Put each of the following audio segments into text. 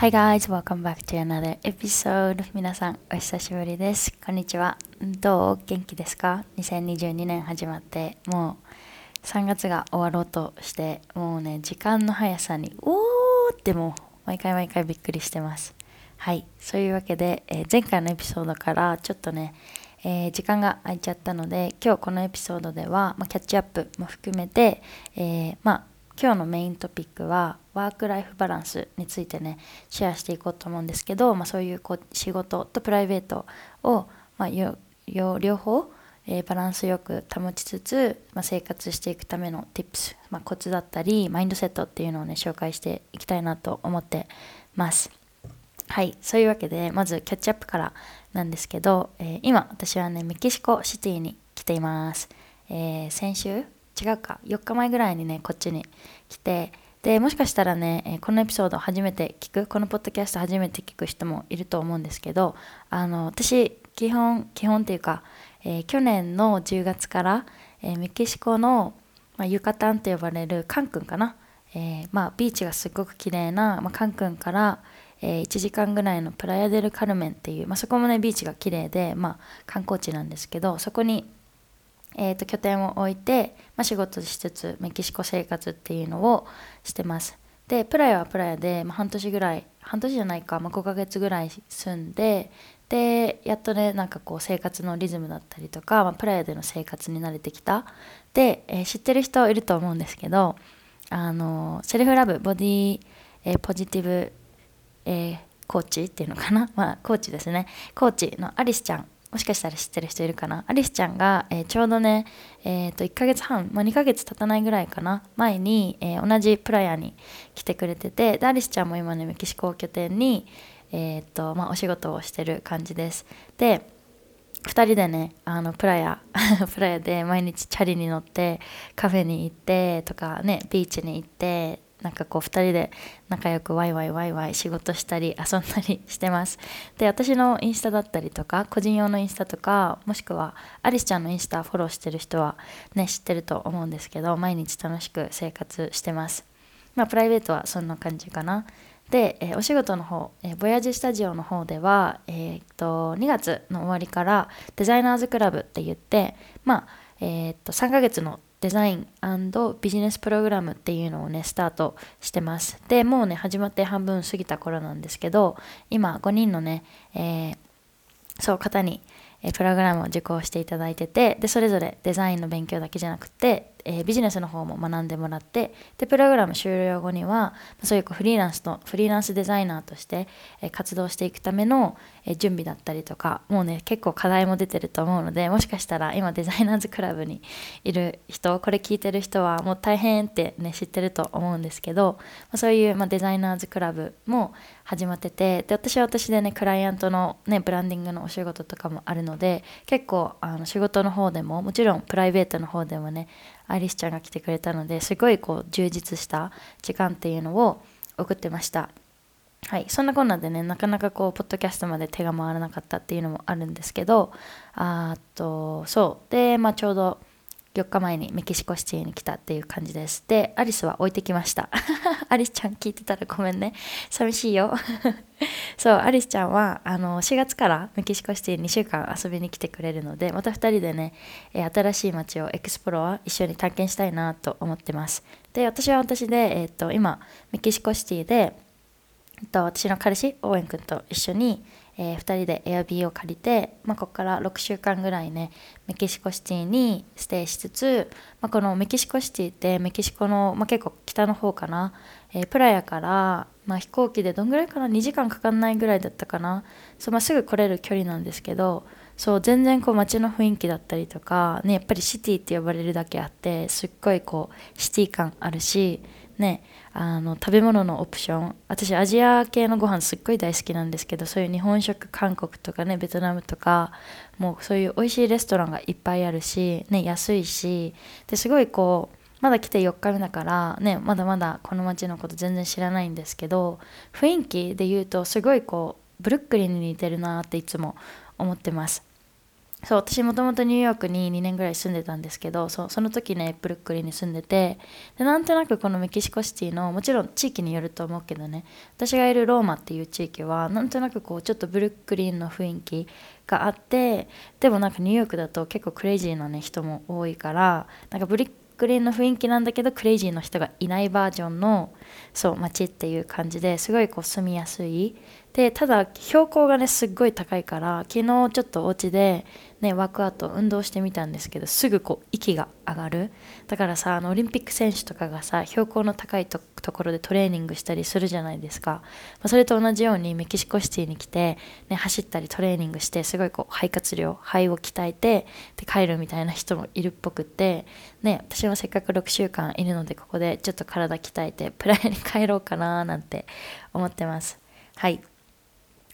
Hi guys, welcome back to another episode. 皆さん、お久しぶりです。こんにちは。どう？元気ですか ?2022 年始まって、もう3月が終わろうとして、もうね、時間の速さに、おーってもう、毎回毎回びっくりしてます。はい、そういうわけで、えー前回のエピソードからちょっとね、えー時間が空いちゃったので、今日このエピソードでは、まあ、キャッチアップも含めて、えーまあ、今日のメイントピックはワークライフバランスについてねシェアしていこうと思うんですけど、まあ、そういうこう仕事とプライベートを、まあ、よ両方、えーバランスよく保ちつつ、まあ、生活していくための tips、まあ、コツだったりマインドセットっていうのをね紹介していきたいなと思ってます。はい、そういうわけでまずキャッチアップからなんですけど、えー今私はねメキシコシティに来ています、えー先週違うか。4日前ぐらいにねこっちに来て。でもしかしたらね、えこのエピソード初めて聞くこのポッドキャスト初めて聞く人もいると思うんですけどあの私基本基本っていうか、えー去年の10月から、えーメキシコの、まあ、ユカタンと呼ばれるカンクンかな、えーまあ、ビーチがすっごく綺麗な、まあ、カンクンから、え1時間ぐらいのプラヤデル・カルメンっていう、まあ、そこもねビーチが綺麗で、まあ、観光地なんですけどそこに、えー、と拠点を置いて、まあ、仕事しつつメキシコ生活っていうのをしてます。でプラヤはプラヤで、まあ、半年ぐらい半年じゃないか、まあ、5ヶ月ぐらい住んででやっとねなんかこう生活のリズムだったりとか、まあ、プラヤでの生活に慣れてきた。で、えー知ってる人いると思うんですけどあのセルフラブボディ、えーポジティブ、えーコーチっていうのかな？まあコーチですね。コーチのアリスちゃん。もしかしたら知ってる人いるかな？アリスちゃんが、えーちょうどね、えーと1ヶ月半、まあ、2ヶ月経たないぐらいかな？前に、えー同じプラヤに来てくれててでアリスちゃんも今ねメキシコを拠点に、えーとまあ、お仕事をしてる感じです。で2人でねあのプラヤ プラヤで毎日チャリに乗ってカフェに行ってとかねビーチに行ってなんかこう2人で仲良くワイワイワイワイ仕事したり遊んだりしてます。で私のインスタだったりとか個人用のインスタとかもしくはアリスちゃんのインスタフォローしてる人はね知ってると思うんですけど毎日楽しく生活してます。まあプライベートはそんな感じかな。で、えーお仕事の方、えーボヤージスタジオの方では、えーっと2月の終わりからデザイナーズクラブって言って、まあえーっと3ヶ月のデザインビジネスプログラムっていうのをねスタートしてます。でもうね始まって半分過ぎた頃なんですけど今5人のね、えーそう方に、プログラムを受講していただいててでそれぞれデザインの勉強だけじゃなくて、えービジネスの方も学んでもらってでプログラム終了後にはそういうフリーランスのフリーランスデザイナーとして、えー活動していくための、えー準備だったりとかもうね結構課題も出てると思うのでもしかしたら今デザイナーズクラブにいる人これ聞いてる人はもう大変ってね知ってると思うんですけど、まあ、そういう、ま、デザイナーズクラブも始まっててで私は私でねクライアントの、ね、ブランディングのお仕事とかもあるので結構あの仕事の方でももちろんプライベートの方でもねアリスちゃんが来てくれたのですごいこう充実した時間っていうのを送ってました。はい、そんなこんなでねなかなかこうポッドキャストまで手が回らなかったっていうのもあるんですけどあっとそうで、まあ、ちょうど4日前にメキシコシティに来たっていう感じです。でアリスは置いてきました。アリスちゃん聞いてたらごめんね。寂しいよ。そうアリスちゃんはあの4月からメキシコシティに2週間遊びに来てくれるのでまた2人でね、え新しい街をエクスプロア一緒に探検したいなと思ってます。で私は私で、えーっと今メキシコシティでえっと私の彼氏オーエン君と一緒に、え2人で Airb を借りて、まあ、ここから6週間ぐらいねメキシコシティにステイしつつ、まあ、このメキシコシティってメキシコの、まあ、結構北の方かな、えープラヤから、まあ、飛行機でどんぐらいかな2時間かかんないぐらいだったかなそう、まあ、すぐ来れる距離なんですけどそう全然こう街の雰囲気だったりとか、ね、やっぱりシティって呼ばれるだけあってすっごいこうシティ感あるしねあの食べ物のオプション。私アジア系のご飯すっごい大好きなんですけどそういう日本食韓国とかねベトナムとかもうそういう美味しいレストランがいっぱいあるし、ね、安いしですごいこうまだ来て4日目だからねまだまだこの街のこと全然知らないんですけど雰囲気で言うとすごいこうブルックリンに似てるなっていつも思ってます。そう私もともとニューヨークに2年ぐらい住んでたんですけどその時ねブルックリンに住んでてでなんとなくこのメキシコシティのもちろん地域によると思うけどね私がいるローマっていう地域はなんとなくこうちょっとブルックリンの雰囲気があってでもなんかニューヨークだと結構クレイジーな、ね、人も多いからなんかブルックリンの雰囲気なんだけどクレイジーの人がいないバージョンのそう街っていう感じですごいこう住みやすいでただ標高がねすっごい高いから昨日ちょっとお家でねワークアウト運動してみたんですけどすぐこう息が上がる。だからさあのオリンピック選手とかがさ標高の高いところでトレーニングしたりするじゃないですか、まあ、それと同じようにメキシコシティに来て、ね、走ったりトレーニングしてすごいこう肺活量肺を鍛えてで帰るみたいな人もいるっぽくってね私もせっかく6週間いるのでここでちょっと体鍛えてプライに帰ろうかななんて思ってます。はい。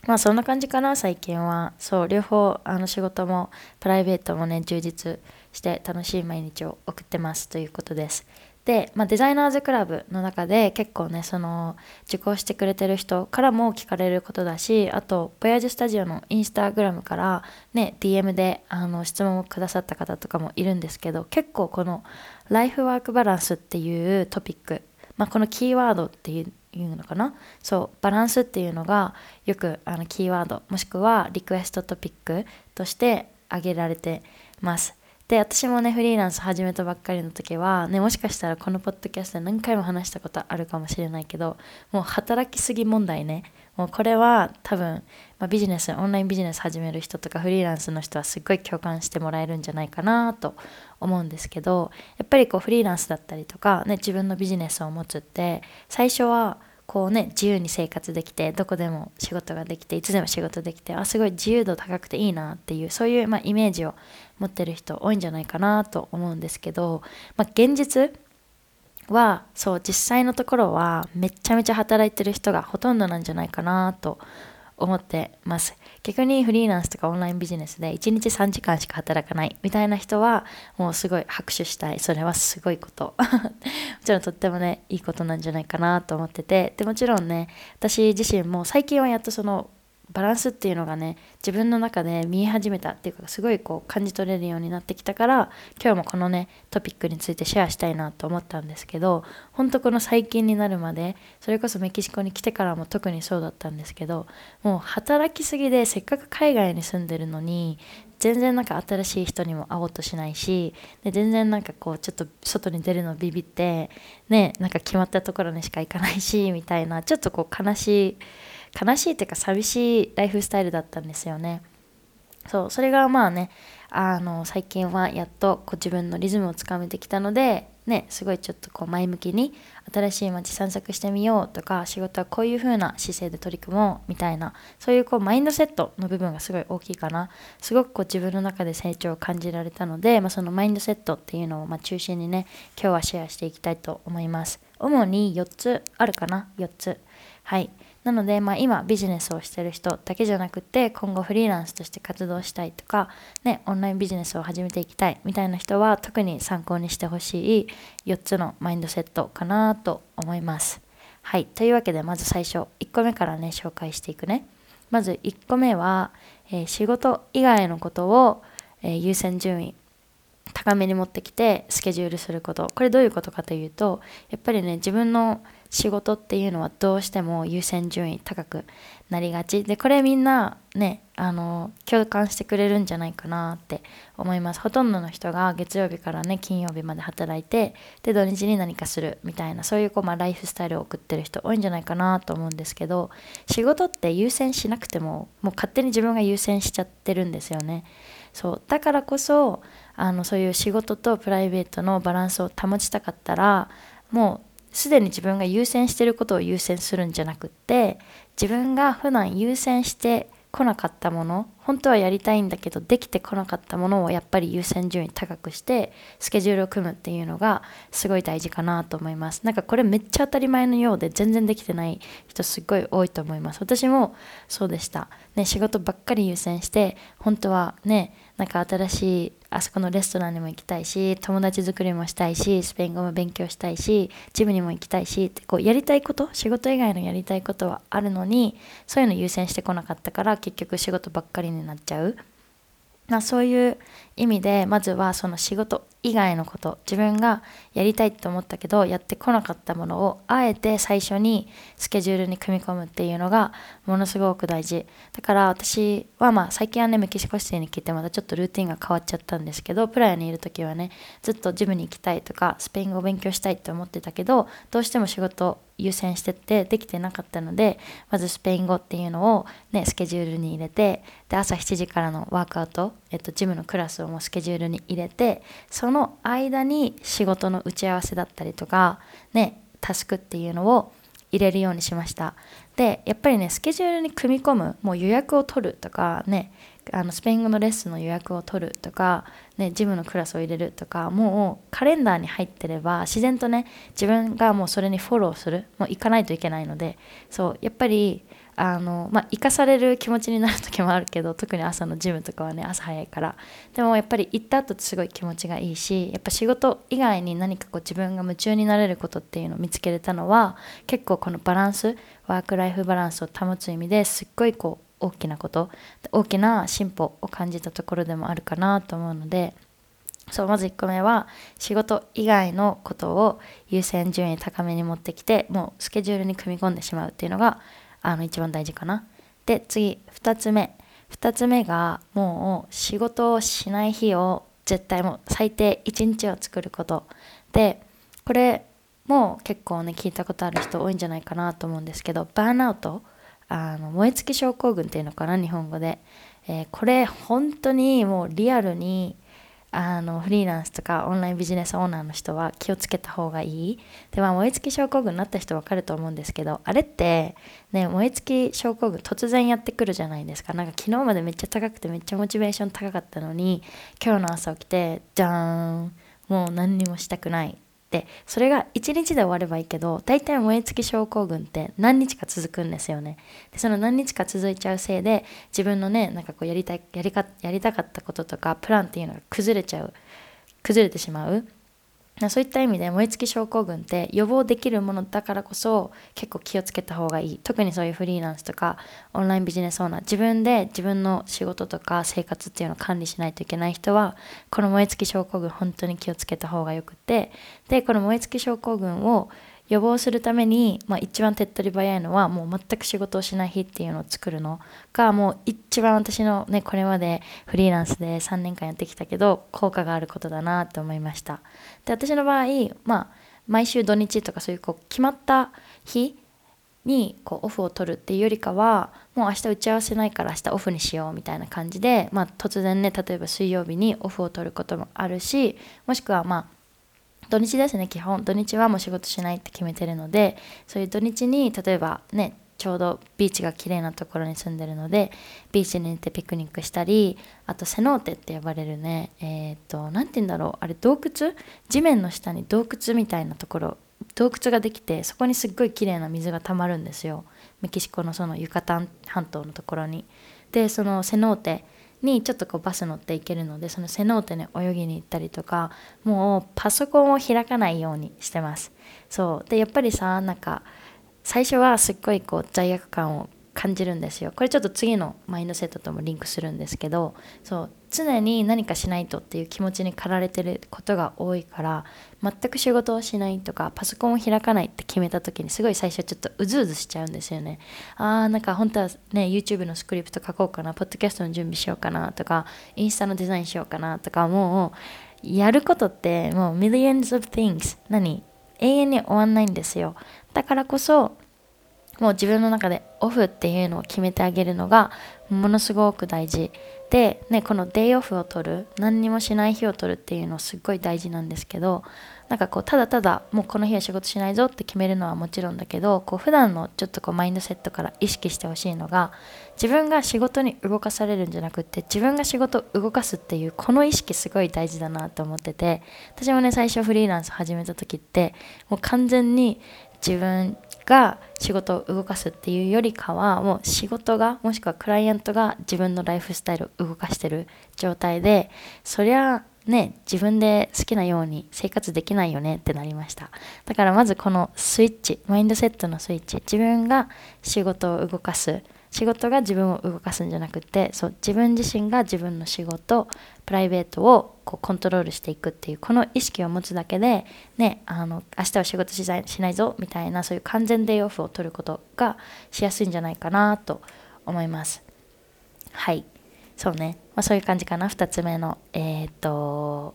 まあそんな感じかな最近は。そう両方あの仕事もプライベートもね充実して楽しい毎日を送ってますということです。で、まあ、デザイナーズクラブの中で結構ねその受講してくれてる人からも聞かれることだしあとボヤージュスタジオのインスタグラムからね DM であの質問をくださった方とかもいるんですけど結構このライフワークバランスっていうトピック、まあ、このキーワードっていういうのかな？そうバランスっていうのがよくあのキーワードもしくはリクエストトピックとして挙げられてます。で私もねフリーランス始めたばっかりの時はねもしかしたらこのポッドキャストで何回も話したことあるかもしれないけどもう働きすぎ問題ね。もうこれは多分、まあ、ビジネスオンラインビジネス始める人とかフリーランスの人はすっごい共感してもらえるんじゃないかなと思うんですけどやっぱりこうフリーランスだったりとか、ね、自分のビジネスを持つって最初はこうね自由に生活できてどこでも仕事ができていつでも仕事できてあすごい自由度高くていいなっていうそういう、まあ、イメージを持ってる人多いんじゃないかなと思うんですけど、まあ、現実はそう実際のところはめちゃめちゃ働いてる人がほとんどなんじゃないかなと思ってます。逆にフリーランスとかオンラインビジネスで1日3時間しか働かないみたいな人はもうすごい拍手したい。それはすごいこと。もちろんとってもねいいことなんじゃないかなと思ってて。でもちろんね私自身も最近はやっとそのバランスっていうのがね自分の中で見え始めたっていうかすごいこう感じ取れるようになってきたから今日もこのねトピックについてシェアしたいなと思ったんですけど本当この最近になるまでそれこそメキシコに来てからも特にそうだったんですけどもう働きすぎでせっかく海外に住んでるのに全然なんか新しい人にも会おうとしないしで全然なんかこうちょっと外に出るのビビってねなんか決まったところにしか行かないしみたいなちょっとこう悲しい悲しいっていうか寂しいライフスタイルだったんですよね。そうそれがまあねあの最近はやっとこう自分のリズムをつかめてきたのでねすごいちょっとこう前向きに新しい街散策してみようとか仕事はこういう風な姿勢で取り組もうみたいなそういうこうマインドセットの部分がすごい大きいかな。すごくこう自分の中で成長を感じられたので、まあ、そのマインドセットっていうのをま中心にね今日はシェアしていきたいと思います。主に4つあるかな？4つ。はい。なので、まあ、今ビジネスをしてる人だけじゃなくて今後フリーランスとして活動したいとか、ね、オンラインビジネスを始めていきたいみたいな人は特に参考にしてほしい4つのマインドセットかなと思います。はい。というわけでまず最初1個目からね紹介していくね。まず1個目は、えー、仕事以外のことを、えー、優先順位高めに持ってきてスケジュールすることこれどういうことかというとやっぱりね自分の仕事っていうのはどうしても優先順位高くなりがち。でこれみんなねあの共感してくれるんじゃないかなって思います。ほとんどの人が月曜日からね金曜日まで働いてで土日に何かするみたいなそういうこう、まあ、ライフスタイルを送ってる人多いんじゃないかなと思うんですけど仕事って優先しなくてももう勝手に自分が優先しちゃってるんですよね。そう。だからこそあのそういう仕事とプライベートのバランスを保ちたかったらもうすでに自分が優先してることを優先するんじゃなくって自分が普段優先してこなかったもの本当はやりたいんだけどできてこなかったものをやっぱり優先順位高くしてスケジュールを組むっていうのがすごい大事かなと思います。なんかこれめっちゃ当たり前のようで全然できてない人すっごい多いと思います。私もそうでした。ね仕事ばっかり優先して本当はねなんか新しいあそこのレストランにも行きたいし友達作りもしたいしスペイン語も勉強したいしジムにも行きたいしってこうやりたいこと仕事以外のやりたいことはあるのにそういうの優先してこなかったから結局仕事ばっかりになっちゃう。まあ、そういう意味でまずはその仕事以外のこと自分がやりたいと思ったけどやってこなかったものをあえて最初にスケジュールに組み込むっていうのがものすごく大事。だから私はまあ最近はねメキシコシティに来てまたちょっとルーティンが変わっちゃったんですけどプラヤにいる時はねずっとジムに行きたいとかスペイン語を勉強したいって思ってたけどどうしても仕事優先してってできてなかったのでまずスペイン語っていうのを、ね、スケジュールに入れてで朝7時からのワークアウト、えっと、ジムのクラスをもうスケジュールに入れてそのの間に仕事の打ち合わせだったりとか、ね、タスクっていうのを入れるようにしました。でやっぱりねスケジュールに組み込むもう予約を取るとかねあのスペイン語のレッスンの予約を取るとか、ね、ジムのクラスを入れるとかもうカレンダーに入ってれば自然とね自分がもうそれにフォローするもう行かないといけないのでそうやっぱりあのまあ生かされる気持ちになる時もあるけど特に朝のジムとかはね朝早いから。でもやっぱり行った後ってすごい気持ちがいいしやっぱ仕事以外に何かこう自分が夢中になれることっていうのを見つけれたのは結構このバランスワークライフバランスを保つ意味ですっごいこう大きなこと大きな進歩を感じたところでもあるかなと思うのでそうまず1個目は仕事以外のことを優先順位高めに持ってきてもうスケジュールに組み込んでしまうっていうのがあの一番大事かな。で次2つ目2つ目がもう仕事をしない日を絶対もう最低1日を作ることでこれも結構ね聞いたことある人多いんじゃないかなと思うんですけどバーンアウトあの燃え尽き症候群っていうのかな日本語で、えー、これ本当にもうリアルにあのフリーランスとかオンラインビジネスオーナーの人は気をつけた方がいい。でまあ燃え尽き症候群になった人わかると思うんですけどあれってね燃え尽き症候群突然やってくるじゃないですか。なんか昨日までめっちゃ高くてめっちゃモチベーション高かったのに今日の朝起きてじゃーんもう何にもしたくない。でそれが1日で終わればいいけど大体燃え尽き症候群って何日か続くんですよね。でその何日か続いちゃうせいで自分のねなんかこうやりたいやりかやりたかったこととかプランっていうのが崩れちゃう崩れてしまう。そういった意味で燃え尽き症候群って予防できるものだからこそ結構気をつけた方がいい。特にそういうフリーランスとかオンラインビジネスオーナー。自分で自分の仕事とか生活っていうのを管理しないといけない人はこの燃え尽き症候群本当に気をつけた方がよくて。でこの燃え尽き症候群を予防するために、まあ、一番手っ取り早いのはもう全く仕事をしない日っていうのを作るの。がもう一番私のねこれまでフリーランスで3年間やってきたけど効果があることだなと思いました。で私の場合まあ毎週土日とかそういうこう決まった日にこうオフを取るっていうよりかはもう明日打ち合わせないから明日オフにしようみたいな感じで、まあ、突然ね例えば水曜日にオフを取ることもあるしもしくはまあ土日ですね基本。土日はもう仕事しないって決めてるのでそういう土日に例えばねちょうどビーチが綺麗なところに住んでるのでビーチに行ってピクニックしたりあとセノーテって呼ばれるねえっ、と何て言うんだろうあれ洞窟？地面の下に洞窟みたいなところ洞窟ができてそこにすっごい綺麗な水がたまるんですよ。メキシコのそのユカタン半島のところに。でそのセノーテにちょっとこうバス乗って行けるのでそのセノーテね泳ぎに行ったりとかもうパソコンを開かないようにしてます。そう。でやっぱりさなんか最初はすっごいこう罪悪感を感じるんですよ。これちょっと次のマインドセットともリンクするんですけどそう常に何かしないとっていう気持ちに駆られてることが多いから全く仕事をしないとかパソコンを開かないって決めた時にすごい最初ちょっとうずうずしちゃうんですよね。あーなんか本当はね YouTube のスクリプト書こうかなポッドキャストの準備しようかなとかインスタのデザインしようかなとかもうやることってもう millions of things 何？永遠に終わんないんですよ。だからこそもう自分の中でオフっていうのを決めてあげるのがものすごく大事。で、ね、このデイオフを取る何にもしない日を取るっていうのすっごい大事なんですけどなんかこうただただもうこの日は仕事しないぞって決めるのはもちろんだけどこう普段のちょっとこうマインドセットから意識してほしいのが自分が仕事に動かされるんじゃなくって自分が仕事を動かすっていうこの意識すごい大事だなと思ってて私もね最初フリーランス始めた時ってもう完全に自分が仕事を動かすっていうよりかはもう仕事がもしくはクライアントが自分のライフスタイルを動かしてる状態でそりゃね自分で好きなように生活できないよねってなりました。だからまずこのスイッチマインドセットのスイッチ自分が仕事を動かす仕事が自分を動かすんじゃなくてそう自分自身が自分の仕事プライベートをこうコントロールしていくっていうこの意識を持つだけで、ね、あの明日は仕事しないぞみたいなそういう完全デイオフを取ることがしやすいんじゃないかなと思います。はい。そうね、まあ、そういう感じかな。2つ目のえー、っと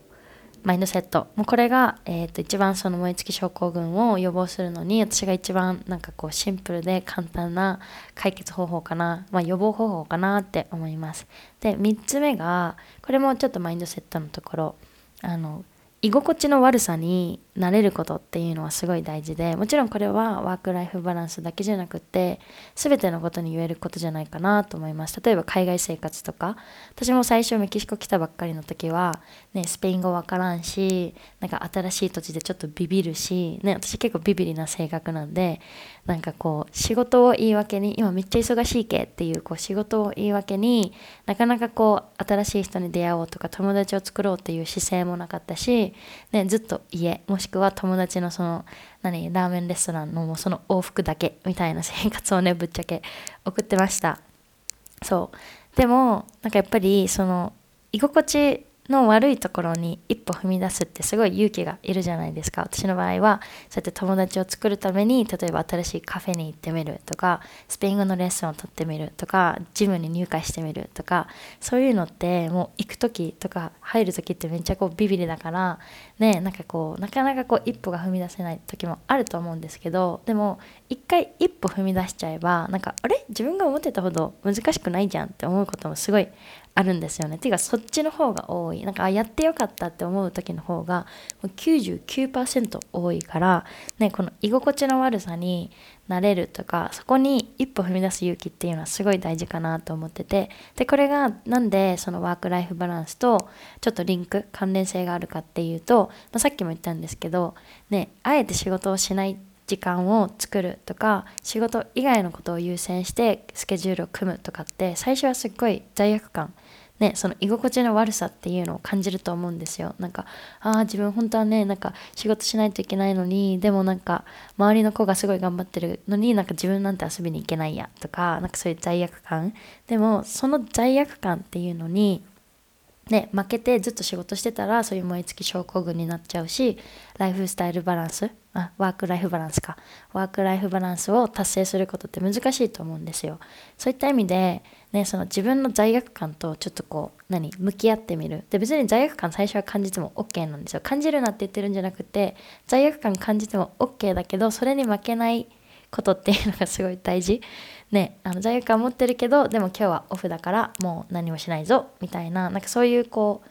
マインドセット。もうこれが、えー、と一番その燃え尽き症候群を予防するのに私が一番なんかこうシンプルで簡単な解決方法かな、まあ、予防方法かなって思います。で3つ目がこれもちょっとマインドセットのところ。あの居心地の悪さに慣れることっていうのはすごい大事でもちろんこれはワークライフバランスだけじゃなくて全てのことに言えることじゃないかなと思います。例えば海外生活とか私も最初メキシコ来たばっかりの時は、ね、スペイン語わからんしなんか新しい土地でちょっとビビるし、ね、私結構ビビりな性格なんでなんかこう仕事を言い訳に今めっちゃ忙しいけっていうこう仕事を言い訳になかなかこう新しい人に出会おうとか友達を作ろうっていう姿勢もなかったし、ね、ずっと家もししくは友達のその何ラーメンレストランのもその往復だけみたいな生活をねぶっちゃけ送ってました。そう。でもなんかやっぱりその居心地の悪いところに一歩踏み出すってすごい勇気がいるじゃないですか。私の場合はそうやって友達を作るために例えば新しいカフェに行ってみるとかスペイン語のレッスンを取ってみるとかジムに入会してみるとかそういうのってもう行く時とか入る時ってめっちゃこうビビりだからねなんかこうなかなかこう一歩が踏み出せない時もあると思うんですけどでも一回一歩踏み出しちゃえばなんかあれ？自分が思ってたほど難しくないじゃんって思うこともすごいあるんですよね。ていうかそっちの方が多い。なんかやってよかったって思う時の方が99%多いから、ね、この居心地の悪さになれるとかそこに一歩踏み出す勇気っていうのはすごい大事かなと思っててでこれがなんでそのワークライフバランスとちょっとリンク関連性があるかっていうと、まあ、さっきも言ったんですけど、ね、あえて仕事をしない時間を作るとか仕事以外のことを優先してスケジュールを組むとかって最初はすっごい罪悪感ね、その居心地の悪さっていうのを感じると思うんですよ。なんか、ああ、自分本当はね、なんか仕事しないといけないのに、でもなんか周りの子がすごい頑張ってるのになんか自分なんて遊びに行けないやとか、なんかそういう罪悪感。でも、その罪悪感っていうのに、ね、負けてずっと仕事してたらそういう燃え尽き症候群になっちゃうしライフスタイルバランスあワークライフバランスか。ワークライフバランスを達成することって難しいと思うんですよ。そういった意味で、ね、その自分の罪悪感とちょっとこう何向き合ってみる。で別に罪悪感最初は感じても OK なんですよ。感じるなって言ってるんじゃなくて罪悪感感じても OK だけどそれに負けないことっていうのがすごい大事。ね、あの罪悪感持ってるけどでも今日はオフだからもう何もしないぞみたいななんかそういうこう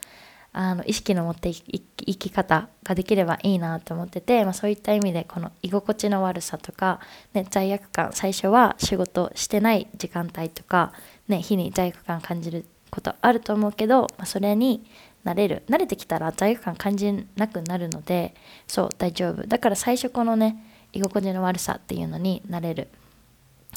あの意識の持って生き方ができればいいなと思ってて、まあ、そういった意味でこの居心地の悪さとか、ね、罪悪感最初は仕事してない時間帯とか、ね、日に罪悪感感じることあると思うけど、まあ、それに慣れる慣れてきたら罪悪感感じなくなるのでそう大丈夫。だから最初このね居心地の悪さっていうのになれる。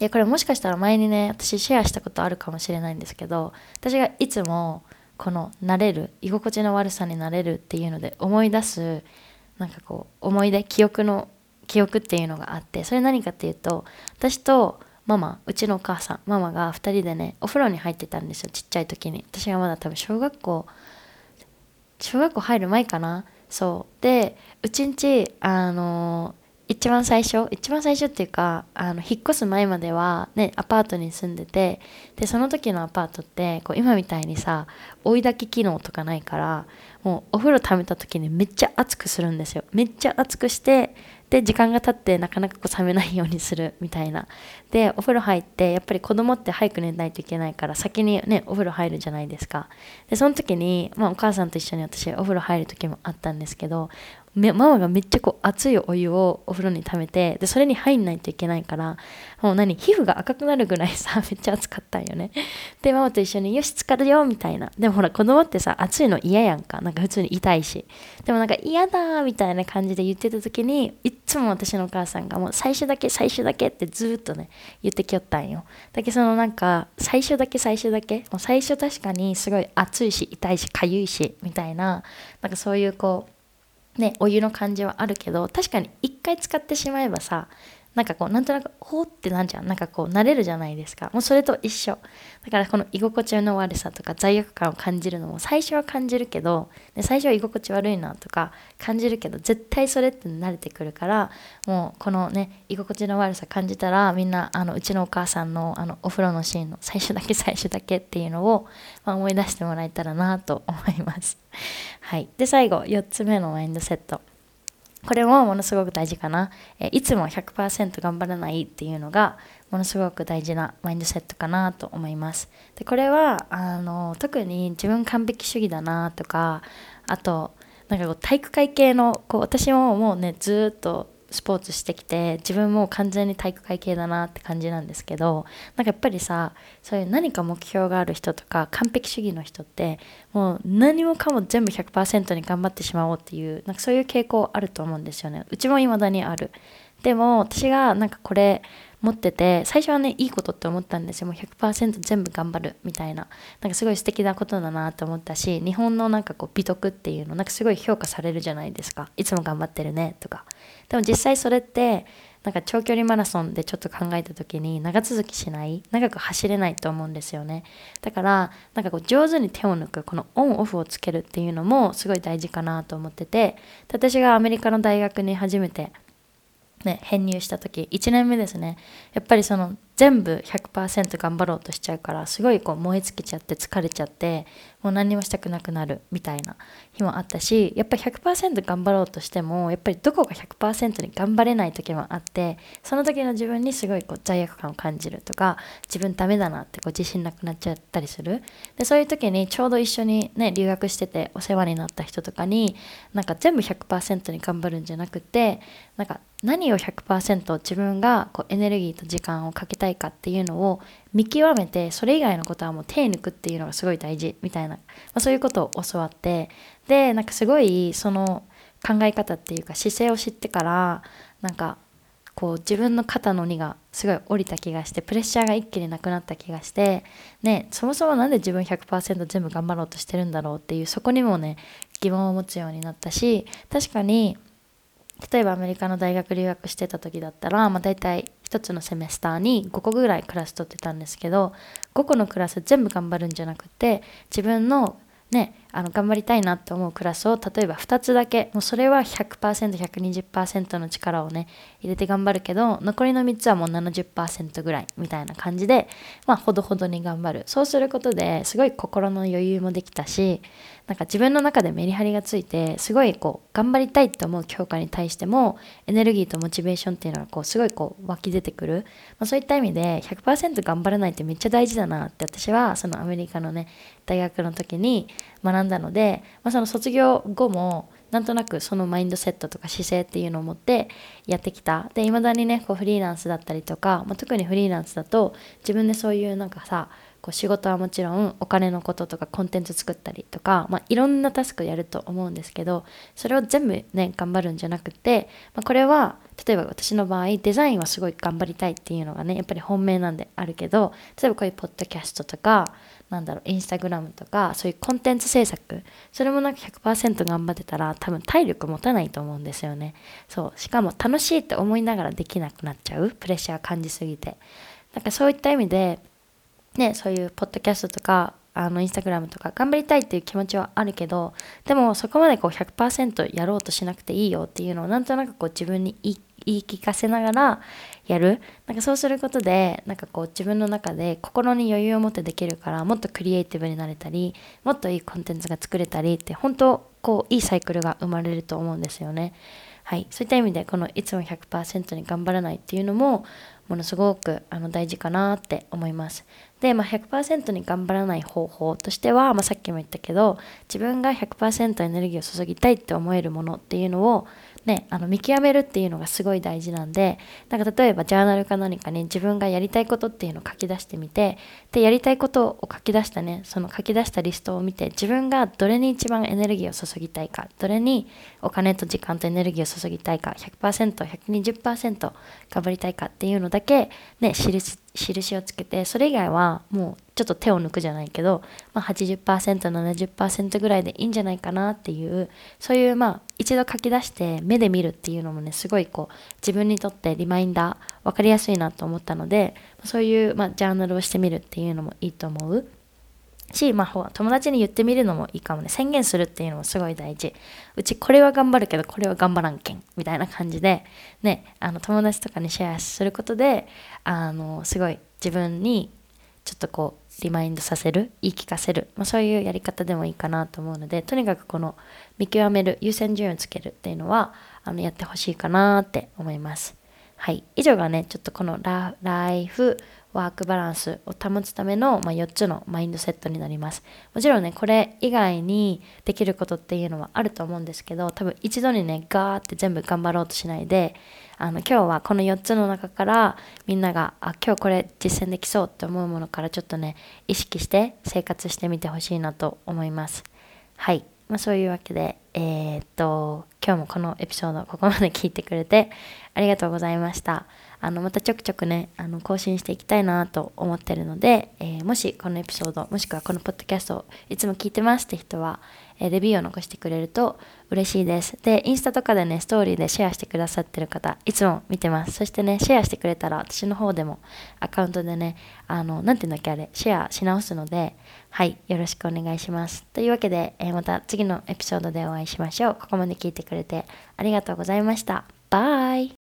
いやこれもしかしたら前にね私シェアしたことあるかもしれないんですけど私がいつもこの慣れる居心地の悪さになれるっていうので思い出すなんかこう思い出記憶の記憶っていうのがあってそれ何かっていうと私とママうちのお母さんママが2人でねお風呂に入ってたんですよちっちゃい時に。私がまだ多分小学校小学校入る前かな。そう。でうちんちあの一番最初一番最初っていうかあの引っ越す前まではねアパートに住んでてでその時のアパートってこう今みたいにさ追い炊き機能とかないからもうお風呂溜めた時にめっちゃ熱くするんですよ。めっちゃ熱くしてで時間が経ってなかなかこう冷めないようにするみたいな。でお風呂入ってやっぱり子供って早く寝ないといけないから先にねお風呂入るじゃないですか。でその時に、まあ、お母さんと一緒に私お風呂入る時もあったんですけどママがめっちゃこう熱いお湯をお風呂に溜めてでそれに入んないといけないからもう何皮膚が赤くなるぐらいさ めっちゃ熱かったんよね。でママと一緒によし疲れるよみたいな。でもほら子供ってさ熱いの嫌やんか。なんか普通に痛いし。でもなんか嫌だみたいな感じで言ってた時にいっつも私のお母さんがもう最初だけ最初だけってずっとね言ってきよったんよ。だけどそのなんか最初だけ最初だけもう最初確かにすごい熱いし痛いしかゆいしみたいななんかそういうこうね、お湯の感じはあるけど確かに一回使ってしまえばさなんかこうなんとなくほーってなんじゃん。なんかこう慣れるじゃないですか。もうそれと一緒。だからこの居心地の悪さとか罪悪感を感じるのも最初は感じるけどで最初は居心地悪いなとか感じるけど絶対それって慣れてくるからもうこのね居心地の悪さ感じたらみんなあのうちのお母さんのあのお風呂のシーンの最初だけ最初だけっていうのを、まあ、思い出してもらえたらなと思います。はい。で最後4つ目のマインドセット。これもものすごく大事かな。えいつも100%頑張らないっていうのがものすごく大事なマインドセットかなと思います。でこれはあの特に自分完璧主義だなとかあとなんかこう体育会系のこう私ももうねずっとスポーツしてきて自分も完全に体育会系だなって感じなんですけどなんかやっぱりさそういう何か目標がある人とか完璧主義の人ってもう何もかも全部100%に頑張ってしまおうっていうなんかそういう傾向あると思うんですよね。うちも未だにある。でも私がなんかこれ持ってて最初はねいいことって思ったんですよ。もう100%全部頑張るみたいな。なんかすごい素敵なことだなと思ったし日本のなんかこう美徳っていうのなんかすごい評価されるじゃないですか。いつも頑張ってるねとか。でも実際それってなんか長距離マラソンでちょっと考えた時に長続きしない長く走れないと思うんですよね。だからなんかこう上手に手を抜くこのオンオフをつけるっていうのもすごい大事かなと思ってて私がアメリカの大学に初めてね、編入した時1年目ですね。やっぱりその全部100%頑張ろうとしちゃうからすごいこう燃え尽きちゃって疲れちゃってもう何もしたくなくなるみたいな日もあったしやっぱり100%頑張ろうとしてもやっぱりどこか100%に頑張れない時もあってその時の自分にすごいこう罪悪感を感じるとか自分ダメだなってこう自信なくなっちゃったりする。でそういう時にちょうど一緒にね留学しててお世話になった人とかになんか全部100%に頑張るんじゃなくてなんか何を100%自分がこうエネルギーと時間をかけたいかっていうのを見極めてそれ以外のことはもう手抜くっていうのがすごい大事みたいな、まあ、そういうことを教わってでなんかすごいその考え方っていうか姿勢を知ってからなんかこう自分の肩の荷がすごい下りた気がしてプレッシャーが一気になくなった気がしてねそもそも何で自分100%全部頑張ろうとしてるんだろうっていうそこにもね疑問を持つようになったし確かに例えばアメリカの大学留学してた時だったら、まあ、大体1つのセメスターに5個ぐらいクラス取ってたんですけど5個のクラス全部頑張るんじゃなくて自分のねあの頑張りたいなって思うクラスを例えば2つだけもうそれは 100%120% の力をね入れて頑張るけど残りの3つはもう70%ぐらいみたいな感じでまあほどほどに頑張る。そうすることですごい心の余裕もできたしなんか自分の中でメリハリがついてすごいこう頑張りたいって思う教科に対してもエネルギーとモチベーションっていうのがこうすごいこう湧き出てくる、まあ、そういった意味で100%頑張らないってめっちゃ大事だなって私はそのアメリカのね大学の時に学んだので、まあ、その卒業後もなんとなくそのマインドセットとか姿勢っていうのを持ってやってきた。でいまだにねこうフリーランスだったりとか、まあ、特にフリーランスだと自分でそういうなんかさこう仕事はもちろんお金のこととかコンテンツ作ったりとか、まあ、いろんなタスクやると思うんですけどそれを全部ね頑張るんじゃなくて、まあ、これは例えば私の場合デザインはすごい頑張りたいっていうのがねやっぱり本命なんであるけど例えばこういうポッドキャストとかなんだろうインスタグラムとかそういうコンテンツ制作それもなんか100%頑張ってたら多分体力持たないと思うんですよね。そうしかも楽しいって思いながらできなくなっちゃうプレッシャー感じすぎて。なんかそういった意味でね、そういうポッドキャストとかあのインスタグラムとか頑張りたいっていう気持ちはあるけどでもそこまでこう100%やろうとしなくていいよっていうのをなんとなくこう自分に言い聞かせながらやるなんかそうすることでなんかこう自分の中で心に余裕を持ってできるからもっとクリエイティブになれたりもっといいコンテンツが作れたりって本当こういいサイクルが生まれると思うんですよね。はい、そういった意味でこのいつも100%に頑張らないっていうのもものすごくあの大事かなって思います。で、まあ、100%に頑張らない方法としては、まあ、さっきも言ったけど自分が100%エネルギーを注ぎたいって思えるものっていうのをね、あの見極めるっていうのがすごい大事なんでなんか例えばジャーナルか何かに自分がやりたいことっていうのを書き出してみてでやりたいことを書き出したねその書き出したリストを見て自分がどれに一番エネルギーを注ぎたいかどれにお金と時間とエネルギーを注ぎたいか 100%120% 頑張りたいかっていうのだけね記印をつけてそれ以外はもうちょっと手を抜くじゃないけど、まあ、80%70% ぐらいでいいんじゃないかなっていうそういうまあ一度書き出して目で見るっていうのもねすごいこう自分にとってリマインダー分かりやすいなと思ったのでそういう、まあ、ジャーナルをしてみるっていうのもいいと思う。し、まあ、友達に言ってみるのもいいかもね。宣言するっていうのもすごい大事。うちこれは頑張るけど、これは頑張らんけん。みたいな感じで、ね、あの、友達とかにシェアすることで、あの、すごい自分にちょっとこう、リマインドさせる、言い聞かせる、まあ、そういうやり方でもいいかなと思うので、とにかくこの見極める、優先順位をつけるっていうのは、あの、やってほしいかなって思います。はい。以上がね、ちょっとこのライフワークバランスを保つための、まあ、4つのマインドセットになります。もちろんね、これ以外にできることっていうのはあると思うんですけど、多分一度にね、ガーって全部頑張ろうとしないで、あの今日はこの4つの中からみんながあ今日これ実践できそうって思うものからちょっとね意識して生活してみてほしいなと思いますはい、まあ、そういうわけでえー、っと今日もこのエピソードここまで聞いてくれてありがとうございました。あのまたちょくちょくねあの更新していきたいなと思ってるので、えー、もしこのエピソードもしくはこのポッドキャストいつも聞いてますって人は、え、レビューを残してくれると嬉しいです。でインスタとかでねストーリーでシェアしてくださってる方いつも見てます。そしてねシェアしてくれたら私の方でもアカウントでねあの何て言うんだっけあれシェアし直すのではいよろしくお願いします。というわけで、え、また次のエピソードでお会いしましょう。ここまで聞いてくれてありがとうございました。バイ。